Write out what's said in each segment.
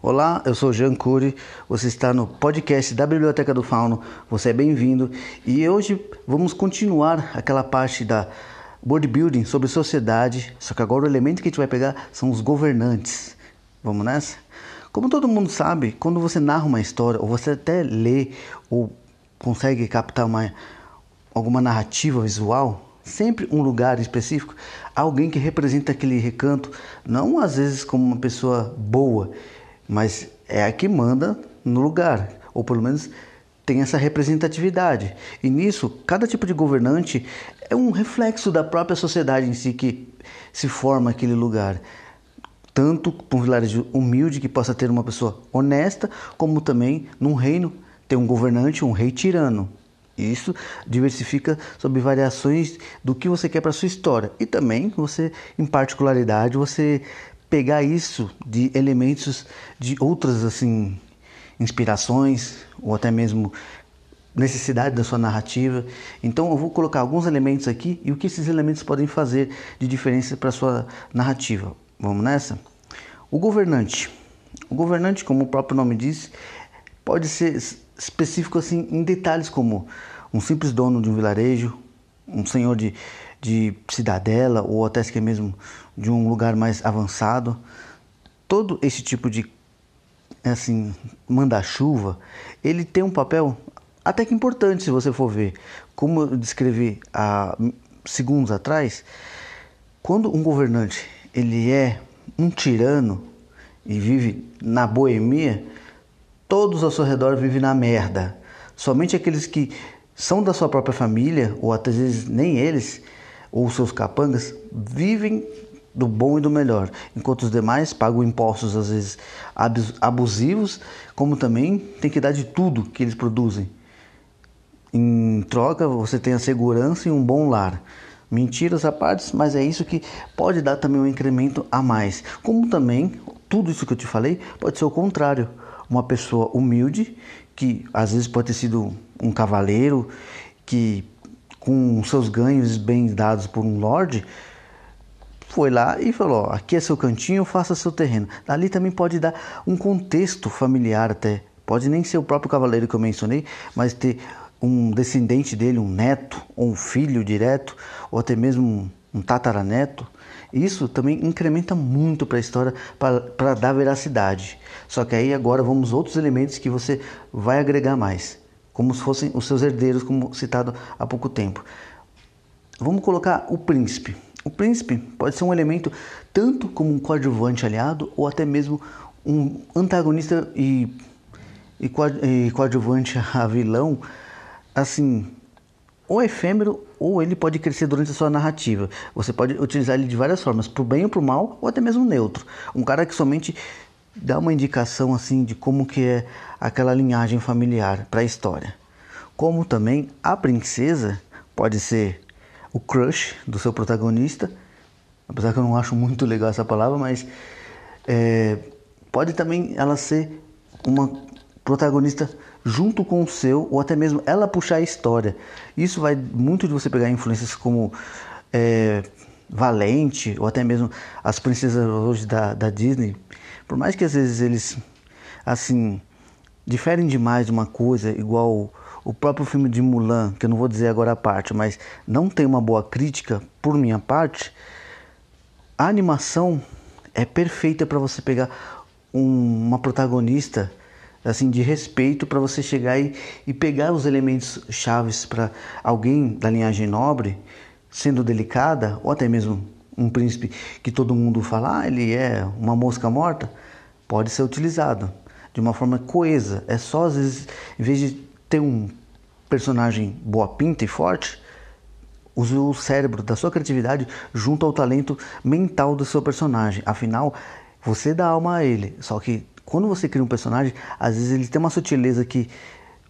Olá, eu sou Jean Cury, você está no podcast da Biblioteca do Fauno, você é bem-vindo e hoje vamos continuar aquela parte da board building sobre sociedade, só que agora o elemento que a gente vai pegar são os governantes. Vamos nessa? Como todo mundo sabe, quando você narra uma história, ou você até lê ou consegue captar uma, alguma narrativa visual, sempre um lugar específico, alguém que representa aquele recanto, não às vezes como uma pessoa boa, mas é a que manda no lugar, ou pelo menos tem essa representatividade. E nisso, cada tipo de governante é um reflexo da própria sociedade em si que se forma aquele lugar. Tanto para um vilarejo humilde que possa ter uma pessoa honesta, como também num reino ter um governante, um rei tirano. Isso diversifica sobre variações do que você quer para sua história. E também você, em particularidade, você pegar isso de elementos de outras assim inspirações ou até mesmo necessidade da sua narrativa. Então eu vou colocar alguns elementos aqui e o que esses elementos podem fazer de diferença para sua narrativa. Vamos nessa? O governante. O governante, como o próprio nome diz, pode ser específico assim em detalhes como um simples dono de um vilarejo, um senhor de, de cidadela ou até que mesmo de um lugar mais avançado. Todo esse tipo de assim manda-chuva, ele tem um papel até que importante se você for ver. Como eu descrevi há segundos atrás, quando um governante ele é um tirano e vive na boemia, todos ao seu redor vivem na merda. Somente aqueles que são da sua própria família, ou até às vezes nem eles, ou seus capangas, vivem do bom e do melhor, enquanto os demais pagam impostos às vezes abusivos, como também tem que dar de tudo que eles produzem. Em troca, você tem a segurança e um bom lar. Mentiras à parte, mas é isso que pode dar também um incremento a mais. Como também, tudo isso que eu te falei pode ser o contrário. Uma pessoa humilde, que às vezes pode ter sido um cavaleiro que com seus ganhos bem dados por um lord foi lá e falou: ó, aqui é seu cantinho, faça seu terreno. Ali também pode dar um contexto familiar até. Pode nem ser o próprio cavaleiro que eu mencionei, mas ter um descendente dele, um neto, ou um filho direto, ou até mesmo um, tataraneto. Isso também incrementa muito para a história, para dar veracidade. Só que aí agora vamos outros elementos que você vai agregar mais como se fossem os seus herdeiros, como citado há pouco tempo. Vamos colocar o príncipe. O príncipe pode ser um elemento tanto como um coadjuvante aliado ou até mesmo um antagonista e, e, coadjuvante a vilão, assim, ou efêmero ou ele pode crescer durante a sua narrativa. Você pode utilizar ele de várias formas, para o bem ou para o mal, ou até mesmo neutro. Um cara que somente dá uma indicação assim de como que é aquela linhagem familiar para a história. Como também a princesa pode ser o crush do seu protagonista, apesar que eu não acho muito legal essa palavra, mas é, pode também ela ser uma protagonista junto com o seu, ou até mesmo ela puxar a história. Isso vai muito de você pegar influências como é, Valente, ou até mesmo as princesas hoje da, da Disney, por mais que às vezes eles, assim, diferem demais de uma coisa, igual o próprio filme de Mulan, que eu não vou dizer agora a parte, mas não tem uma boa crítica por minha parte, a animação é perfeita para você pegar um, uma protagonista assim de respeito para você chegar e, e pegar os elementos chaves para alguém da linhagem nobre, sendo delicada ou até mesmo um príncipe que todo mundo fala, ah, ele é uma mosca morta, pode ser utilizado de uma forma coesa. É só às vezes, em vez de ter um personagem boa pinta e forte, use o cérebro da sua criatividade junto ao talento mental do seu personagem. Afinal, você dá alma a ele. Só que quando você cria um personagem, às vezes ele tem uma sutileza que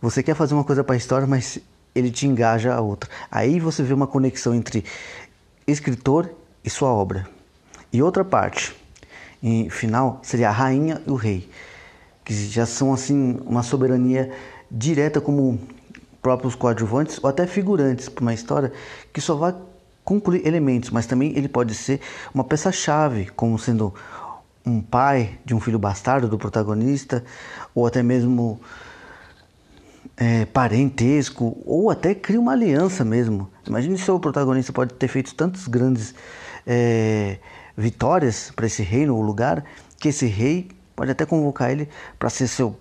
você quer fazer uma coisa para a história, mas ele te engaja a outra. Aí você vê uma conexão entre escritor e sua obra. E outra parte, em final, seria a rainha e o rei, que já são assim uma soberania direta como próprios coadjuvantes ou até figurantes para uma história que só vai concluir elementos, mas também ele pode ser uma peça-chave, como sendo um pai de um filho bastardo do protagonista, ou até mesmo é, parentesco, ou até cria uma aliança mesmo. Imagine se o protagonista pode ter feito tantas grandes é, vitórias para esse reino ou lugar, que esse rei pode até convocar ele para ser seu,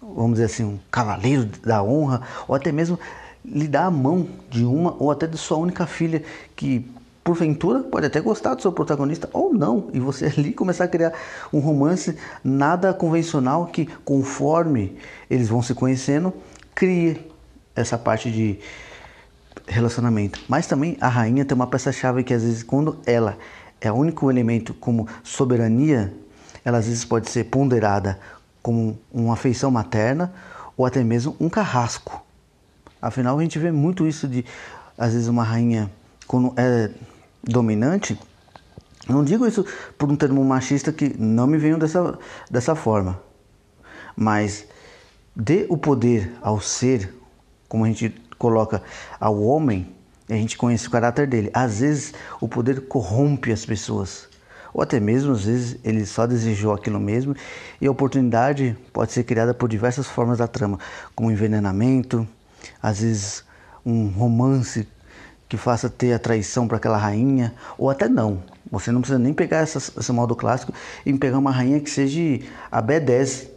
vamos dizer assim, um cavaleiro da honra, ou até mesmo lhe dar a mão de uma ou até de sua única filha que porventura pode até gostar do seu protagonista ou não, e você ali começar a criar um romance nada convencional que conforme eles vão se conhecendo, crie essa parte de relacionamento. Mas também a rainha tem uma peça-chave que às vezes quando ela é o único elemento como soberania, ela às vezes pode ser ponderada como uma afeição materna ou até mesmo um carrasco. Afinal, a gente vê muito isso de às vezes uma rainha quando é dominante, não digo isso por um termo machista que não me venham dessa, dessa forma, mas dê o poder ao ser, como a gente coloca ao homem, a gente conhece o caráter dele. Às vezes o poder corrompe as pessoas, ou até mesmo às vezes ele só desejou aquilo mesmo e a oportunidade pode ser criada por diversas formas da trama, como envenenamento, às vezes um romance que faça ter a traição para aquela rainha, ou até não. Você não precisa nem pegar essa, esse modo clássico e pegar uma rainha que seja a B10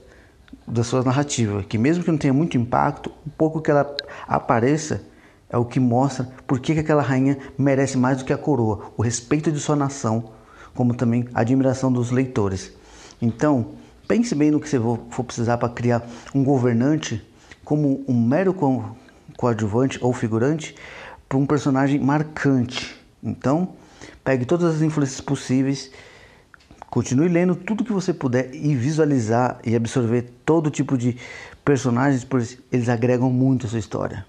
da sua narrativa, que mesmo que não tenha muito impacto, o pouco que ela apareça é o que mostra por que, que aquela rainha merece mais do que a coroa, o respeito de sua nação, como também a admiração dos leitores. Então, pense bem no que você for precisar para criar um governante como um mero coadjuvante ou figurante, para um personagem marcante. Então, pegue todas as influências possíveis, continue lendo tudo que você puder e visualizar e absorver todo tipo de personagens, pois eles agregam muito a sua história.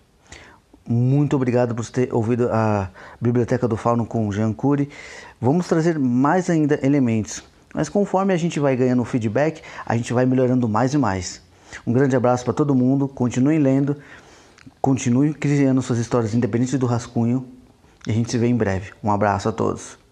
Muito obrigado por ter ouvido a Biblioteca do Fauno com Jean Cury. Vamos trazer mais ainda elementos, mas conforme a gente vai ganhando feedback, a gente vai melhorando mais e mais. Um grande abraço para todo mundo, continuem lendo. Continue criando suas histórias independentes do rascunho e a gente se vê em breve. Um abraço a todos.